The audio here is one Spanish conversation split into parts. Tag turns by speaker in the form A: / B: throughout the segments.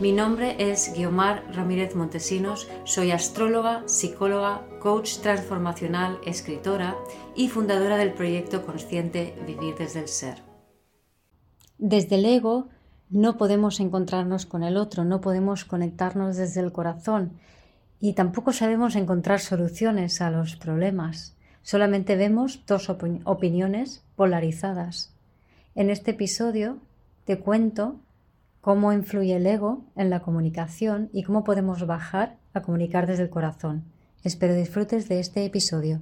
A: Mi nombre es Guiomar Ramírez Montesinos, soy astróloga, psicóloga, coach transformacional, escritora y fundadora del proyecto consciente Vivir desde el Ser. Desde el ego no podemos encontrarnos con el otro, no podemos conectarnos desde el corazón y tampoco sabemos encontrar soluciones a los problemas. Solamente vemos dos opiniones polarizadas. En este episodio te cuento cómo influye el ego en la comunicación y cómo podemos bajar a comunicar desde el corazón. Espero disfrutes de este episodio.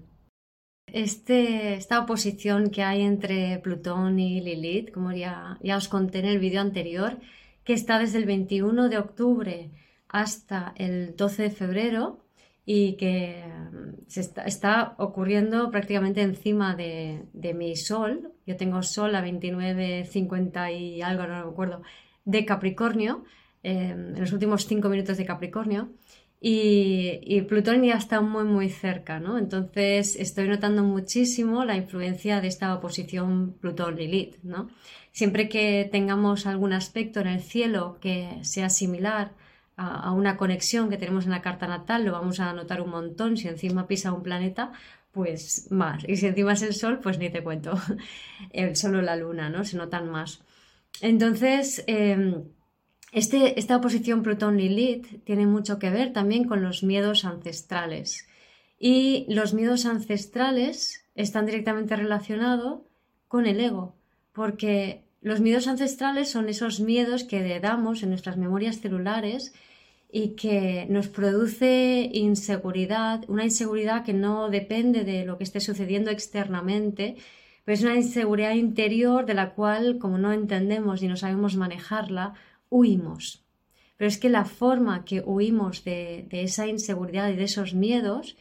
A: Este, esta oposición que hay entre Plutón y Lilith, como ya, os conté en el vídeo anterior, que está desde el 21 de octubre hasta el 12 de febrero y que mm, se está, ocurriendo prácticamente encima de, de, mi Sol. Yo tengo Sol a 29.50 y algo, no me acuerdo, de Capricornio, em, en los últimos cinco minutos de Capricornio, y, Plutón ya está muy muy cerca, ¿no? Entonces estoy notando muchísimo la influencia de esta oposición Plutón-Lilith, ¿no? Siempre que tengamos algún aspecto en el cielo que sea similar a, una conexión que tenemos en la carta natal, lo vamos a notar un montón. Si encima pisa un planeta, pues más. Y si encima es el Sol, pues ni te cuento. El Sol o la Luna, ¿no? Se notan más. Entonces, em, este, esta oposición Plutón-Lilith tiene mucho que ver también con los miedos ancestrales. Y los miedos ancestrales están directamente relacionados con el ego, porque los miedos ancestrales son esos miedos que heredamos en nuestras memorias celulares y que nos produce inseguridad, una inseguridad que no depende de lo que esté sucediendo externamente, es una inseguridad interior de la cual, como no entendemos y no sabemos manejarla, huimos. Pero es que la forma que huimos de, esa inseguridad y de esos miedos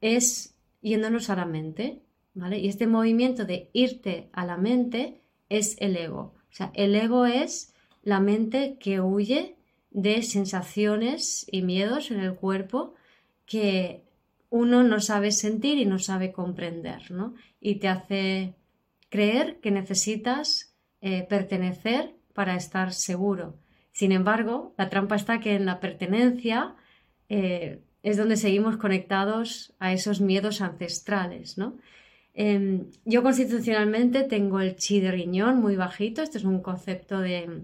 A: es yéndonos a la mente, ¿vale? Y este movimiento de irte a la mente es el ego. O sea, el ego es la mente que huye de sensaciones y miedos en el cuerpo que uno no sabe sentir y no sabe comprender, ¿no? Y te hace creer que necesitas eh, pertenecer para estar seguro. Sin embargo, la trampa está que en la pertenencia eh, es donde seguimos conectados a esos miedos ancestrales, ¿no? Em, yo constitucionalmente tengo el chi de riñón muy bajito, este es un concepto de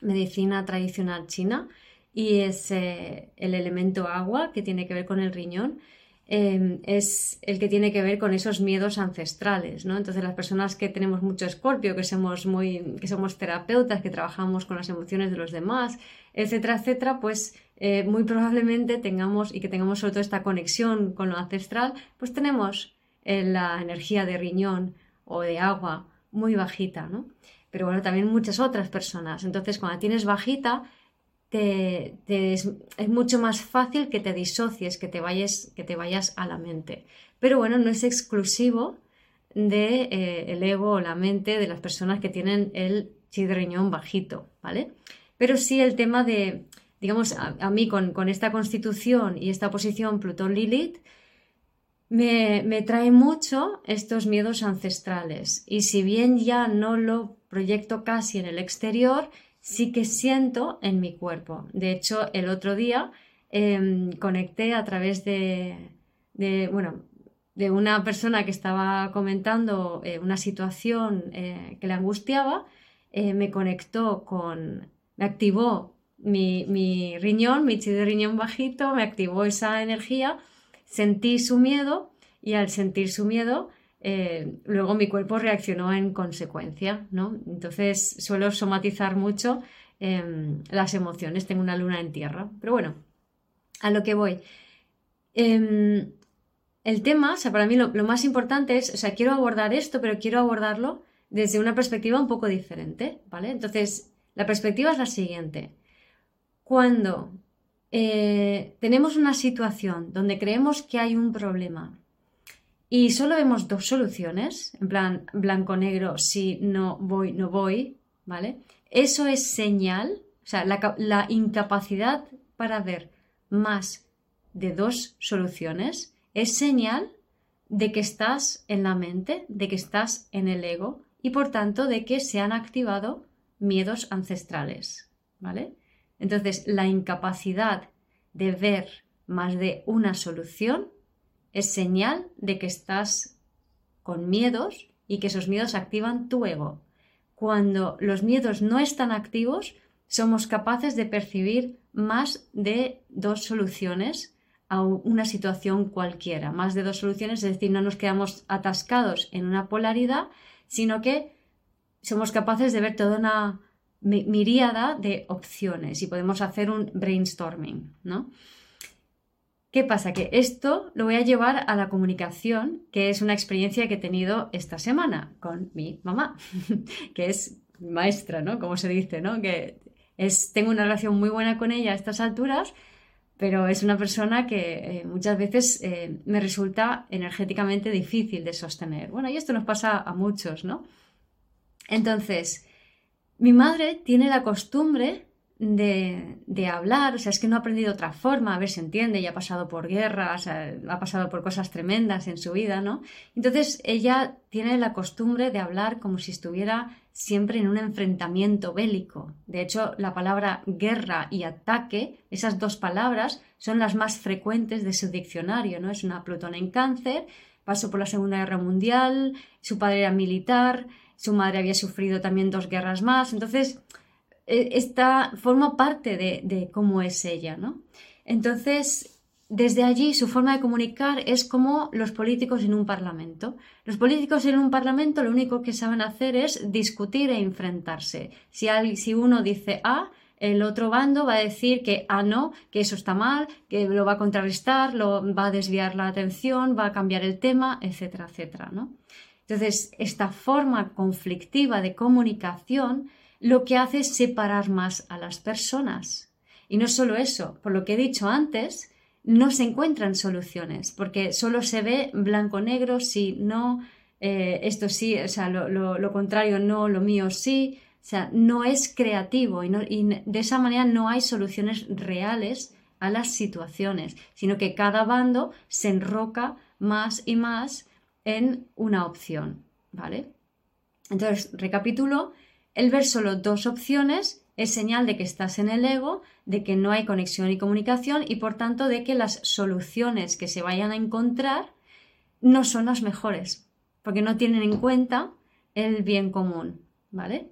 A: medicina tradicional china y es eh, el elemento agua que tiene que ver con el riñón Em, es el que tiene que ver con esos miedos ancestrales, ¿no? Entonces las personas que tenemos mucho escorpio, que somos muy, que somos terapeutas, que trabajamos con las emociones de los demás, etcétera, etcétera, pues eh, muy probablemente tengamos y que tengamos sobre todo esta conexión con lo ancestral, pues tenemos eh, la energía de riñón o de agua muy bajita, ¿no? Pero bueno, también muchas otras personas. Entonces, cuando tienes bajita, es, mucho más fácil que te disocies, que te, vayas, que te vayas a la mente. Pero bueno, no es exclusivo del de, eh, ego o la mente de las personas que tienen el chi riñón bajito, ¿vale? Pero sí el tema de, digamos, a, mí con, esta constitución y esta posición Plutón-Lilith, me, me, trae mucho estos miedos ancestrales. Y si bien ya no lo proyecto casi en el exterior, sí que siento en mi cuerpo. De hecho, el otro día em, conecté a través de, bueno, de una persona que estaba comentando eh, una situación eh, que le angustiaba, eh, me conectó con, me activó mi, mi riñón, mi chi de riñón bajito, me activó esa energía, sentí su miedo y al sentir su miedo eh, luego mi cuerpo reaccionó en consecuencia, ¿no? Entonces suelo somatizar mucho em, las emociones, tengo una luna en tierra. Pero bueno, a lo que voy. Em, el tema, o sea, para mí lo, más importante es, o sea, quiero abordar esto, pero quiero abordarlo desde una perspectiva un poco diferente, ¿vale? Entonces, la perspectiva es la siguiente. Cuando eh, tenemos una situación donde creemos que hay un problema y solo vemos dos soluciones, en plan blanco-negro, si no voy, no voy, ¿vale? Eso es señal, o sea, la, la incapacidad para ver más de dos soluciones es señal de que estás en la mente, de que estás en el ego y por tanto de que se han activado miedos ancestrales, ¿vale? Entonces, la incapacidad de ver más de una solución es señal de que estás con miedos y que esos miedos activan tu ego. Cuando los miedos no están activos, somos capaces de percibir más de dos soluciones a una situación cualquiera. Más de dos soluciones, es decir, no nos quedamos atascados en una polaridad, sino que somos capaces de ver toda una miríada de opciones y podemos hacer un brainstorming, ¿no? ¿Qué pasa? Que esto lo voy a llevar a la comunicación, que es una experiencia que he tenido esta semana con mi mamá, que es maestra, ¿no? Como se dice, ¿no? Que es, tengo una relación muy buena con ella a estas alturas, pero es una persona que eh, muchas veces eh, me resulta energéticamente difícil de sostener. Bueno, y esto nos pasa a muchos, ¿no? Entonces, mi madre tiene la costumbre de, hablar, o sea, es que no ha aprendido otra forma, a ver si entiende, ella ha pasado por guerras, ha pasado por cosas tremendas en su vida, ¿no? Entonces ella tiene la costumbre de hablar como si estuviera siempre en un enfrentamiento bélico. De hecho, la palabra guerra y ataque, esas dos palabras, son las más frecuentes de su diccionario, ¿no? Es una Plutón en cáncer, pasó por la Segunda Guerra Mundial, su padre era militar, su madre había sufrido también dos guerras más, entonces e, esta forma parte de, cómo es ella, ¿no? Entonces, desde allí su forma de comunicar es como los políticos en un parlamento. Los políticos en un parlamento lo único que saben hacer es discutir e enfrentarse. Si, si uno dice A, el otro bando va a decir que A no, que eso está mal, que lo va a contrarrestar, lo va a desviar la atención, va a cambiar el tema, etcétera, etcétera, ¿no? Entonces, esta forma conflictiva de comunicación lo que hace es separar más a las personas. Y no solo eso, por lo que he dicho antes, no se encuentran soluciones, porque solo se ve blanco-negro, sí, no, eh, esto sí, o sea, lo, contrario no, lo mío sí, o sea, no es creativo y, y de esa manera no hay soluciones reales a las situaciones, sino que cada bando se enroca más y más en una opción, ¿vale? Entonces, recapitulo, el ver solo dos opciones es señal de que estás en el ego, de que no hay conexión y comunicación y por tanto de que las soluciones que se vayan a encontrar no son las mejores, porque no tienen en cuenta el bien común, ¿vale?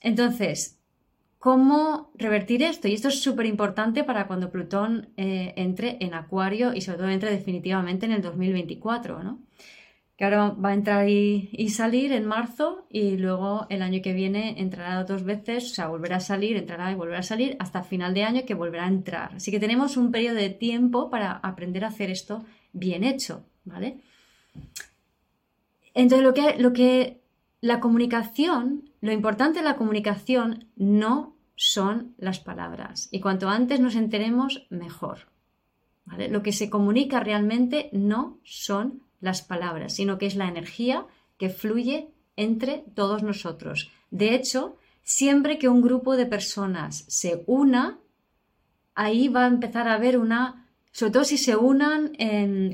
A: Entonces, ¿cómo revertir esto? Y esto es súper importante para cuando Plutón eh, entre en Acuario y sobre todo entre definitivamente en el 2024, ¿no? Que ahora va a entrar y, salir en marzo y luego el año que viene entrará dos veces, o sea, volverá a salir, entrará y volverá a salir hasta final de año que volverá a entrar. Así que tenemos un periodo de tiempo para aprender a hacer esto bien hecho, ¿vale? Entonces, lo que, lo que la comunicación, lo importante de la comunicación no son las palabras. Y cuanto antes nos enteremos, mejor. Lo que se comunica realmente no son las palabras, sino que es la energía que fluye entre todos nosotros. De hecho, siempre que un grupo de personas se una, ahí va a empezar a haber una, sobre todo si se unan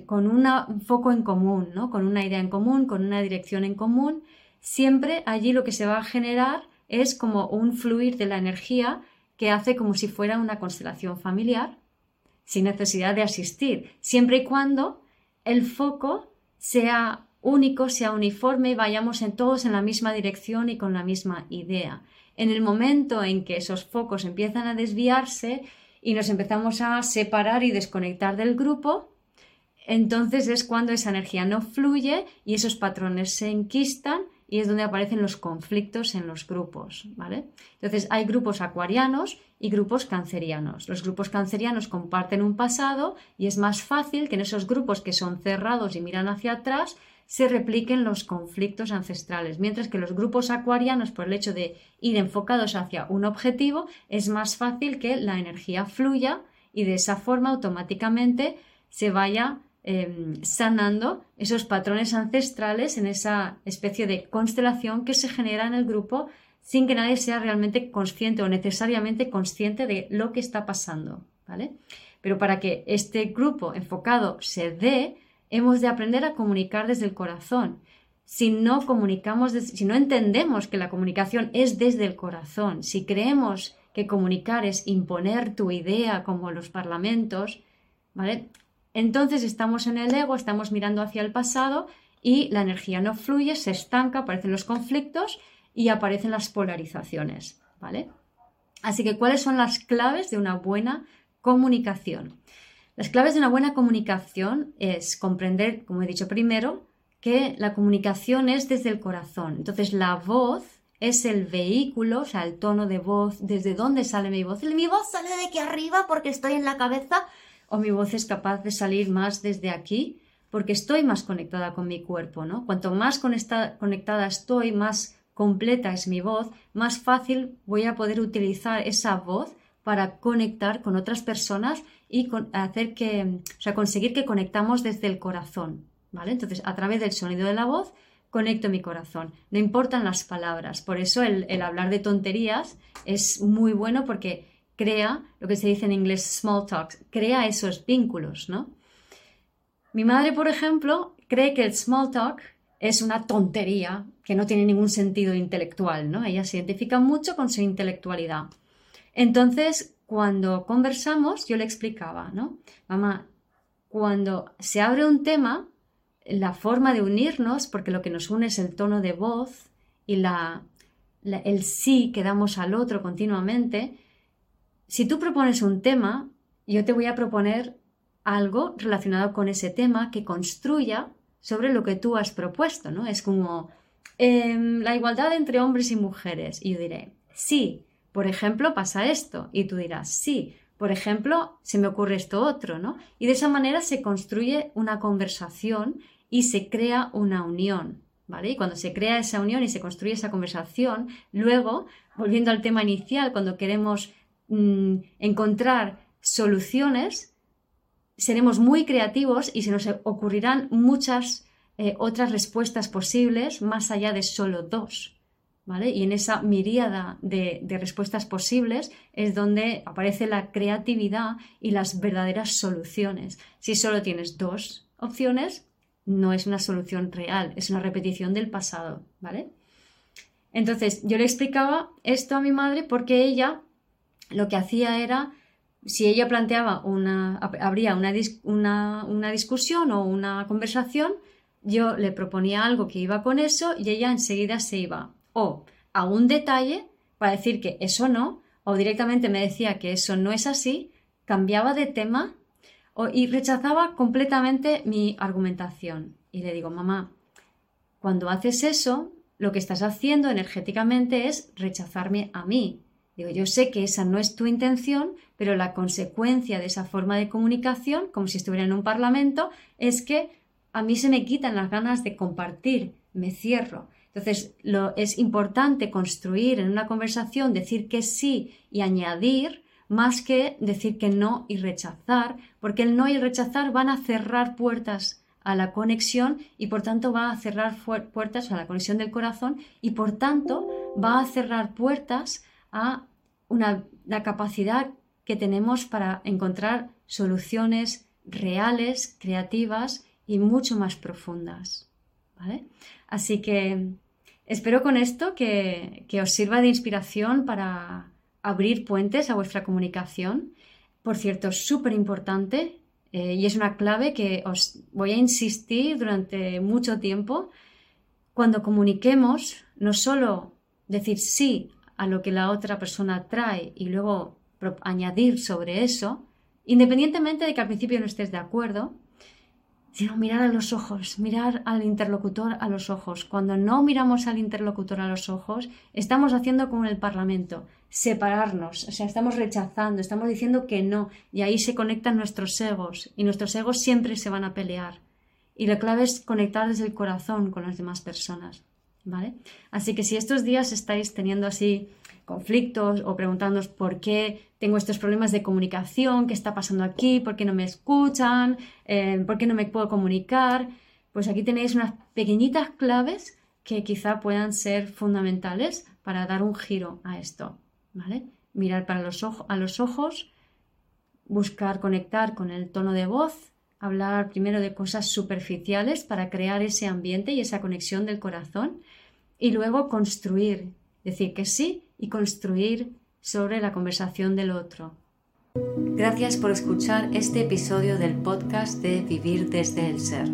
A: con un foco en común, ¿no? con una idea en común, con una dirección en común, siempre allí lo que se va a generar es como un fluir de la energía que hace como si fuera una constelación familiar, sin necesidad de asistir, siempre y cuando el foco sea único, sea uniforme, vayamos en todos en la misma dirección y con la misma idea. En el momento en que esos focos empiezan a desviarse y nos empezamos a separar y desconectar del grupo, entonces es cuando esa energía no fluye y esos patrones se enquistan y es donde aparecen los conflictos en los grupos, ¿vale? Entonces hay grupos acuarianos y grupos cancerianos. Los grupos cancerianos comparten un pasado y es más fácil que en esos grupos que son cerrados y miran hacia atrás se repliquen los conflictos ancestrales, mientras que los grupos acuarianos, por el hecho de ir enfocados hacia un objetivo, es más fácil que la energía fluya y de esa forma automáticamente se vaya em, sanando esos patrones ancestrales en esa especie de constelación que se genera en el grupo sin que nadie sea realmente consciente o necesariamente consciente de lo que está pasando, ¿vale? Pero para que este grupo enfocado se dé, hemos de aprender a comunicar desde el corazón. Si no comunicamos, si no entendemos que la comunicación es desde el corazón, si creemos que comunicar es imponer tu idea como los parlamentos, ¿vale? Entonces estamos en el ego, estamos mirando hacia el pasado y la energía no fluye, se estanca, aparecen los conflictos y aparecen las polarizaciones, ¿vale? Así que, ¿cuáles son las claves de una buena comunicación? Las claves de una buena comunicación es comprender, como he dicho primero, que la comunicación es desde el corazón. Entonces, la voz es el vehículo, o sea, el tono de voz, desde dónde sale mi voz. Mi voz sale de aquí arriba porque estoy en la cabeza o mi voz es capaz de salir más desde aquí porque estoy más conectada con mi cuerpo, ¿no? Cuanto más conectada estoy, más completa es mi voz, más fácil voy a poder utilizar esa voz para conectar con otras personas y hacer que, o sea, conseguir que conectamos desde el corazón, ¿vale? Entonces, a través del sonido de la voz, conecto mi corazón. No importan las palabras. Por eso el, el hablar de tonterías es muy bueno porque crea lo que se dice en inglés small talks, crea esos vínculos, ¿no? Mi madre, por ejemplo, cree que el small talk es una tontería que no tiene ningún sentido intelectual, ¿no? Ella se identifica mucho con su intelectualidad. Entonces, cuando conversamos, yo le explicaba, ¿no? Mamá, cuando se abre un tema, la forma de unirnos, porque lo que nos une es el tono de voz y la, el sí que damos al otro continuamente, si tú propones un tema, yo te voy a proponer algo relacionado con ese tema que construya sobre lo que tú has propuesto, ¿no? Es como em, la igualdad entre hombres y mujeres. Y yo diré, sí, por ejemplo, pasa esto. Y tú dirás, sí, por ejemplo, se me ocurre esto otro, ¿no? Y de esa manera se construye una conversación y se crea una unión, ¿vale? Y cuando se crea esa unión y se construye esa conversación, luego, volviendo al tema inicial, cuando queremos mm, encontrar soluciones, seremos muy creativos y se nos ocurrirán muchas eh, otras respuestas posibles más allá de solo dos. ¿Vale? Y en esa miríada de, de, respuestas posibles es donde aparece la creatividad y las verdaderas soluciones. Si solo tienes dos opciones, no es una solución real, es una repetición del pasado, ¿vale? Entonces, yo le explicaba esto a mi madre porque ella lo que hacía era si ella planteaba una, habría una, una, discusión o una conversación, yo le proponía algo que iba con eso y ella enseguida se iba o a un detalle para decir que eso no, o directamente me decía que eso no es así, cambiaba de tema y rechazaba completamente mi argumentación. Y le digo, mamá, cuando haces eso, lo que estás haciendo energéticamente es rechazarme a mí, Digo, yo sé que esa no es tu intención, pero la consecuencia de esa forma de comunicación, como si estuviera en un parlamento, es que a mí se me quitan las ganas de compartir, me cierro. Entonces, lo, es importante construir en una conversación, decir que sí y añadir, más que decir que no y rechazar, porque el no y el rechazar van a cerrar puertas a la conexión y por tanto va a cerrar puertas a la conexión del corazón y por tanto va a cerrar puertas a una, la capacidad que tenemos para encontrar soluciones reales, creativas y mucho más profundas. Así que espero con esto que, os sirva de inspiración para abrir puentes a vuestra comunicación. Por cierto, súper importante eh, y es una clave que os voy a insistir durante mucho tiempo. Cuando comuniquemos, no solo decir sí a lo que la otra persona trae y luego añadir sobre eso, independientemente de que al principio no estés de acuerdo, sino mirar a los ojos, mirar al interlocutor a los ojos. Cuando no miramos al interlocutor a los ojos, estamos haciendo como en el Parlamento, separarnos, o sea, estamos rechazando, estamos diciendo que no, y ahí se conectan nuestros egos, y nuestros egos siempre se van a pelear. Y la clave es conectar desde el corazón con las demás personas. ¿Vale? Así que si estos días estáis teniendo así
B: conflictos o preguntándoos por qué tengo estos problemas de comunicación, qué está pasando aquí, por qué no me escuchan, eh, por qué no me puedo comunicar, pues aquí tenéis unas pequeñitas claves que quizá puedan ser fundamentales para dar un giro a esto. Mirar para a los ojos, buscar conectar con el tono de voz, hablar primero de cosas superficiales para crear ese ambiente y esa conexión del corazón y luego construir, decir que sí y construir sobre la conversación del otro.
A: Gracias por escuchar este episodio del podcast de Vivir desde el Ser.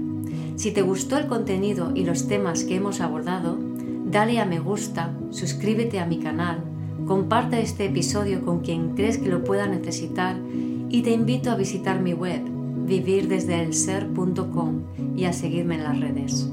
A: Si te gustó el contenido y los temas que hemos abordado, dale a me gusta, suscríbete a mi canal, comparte este episodio con quien crees que lo pueda necesitar y te invito a visitar mi web vivirdesdeelser.com y a seguirme en las redes.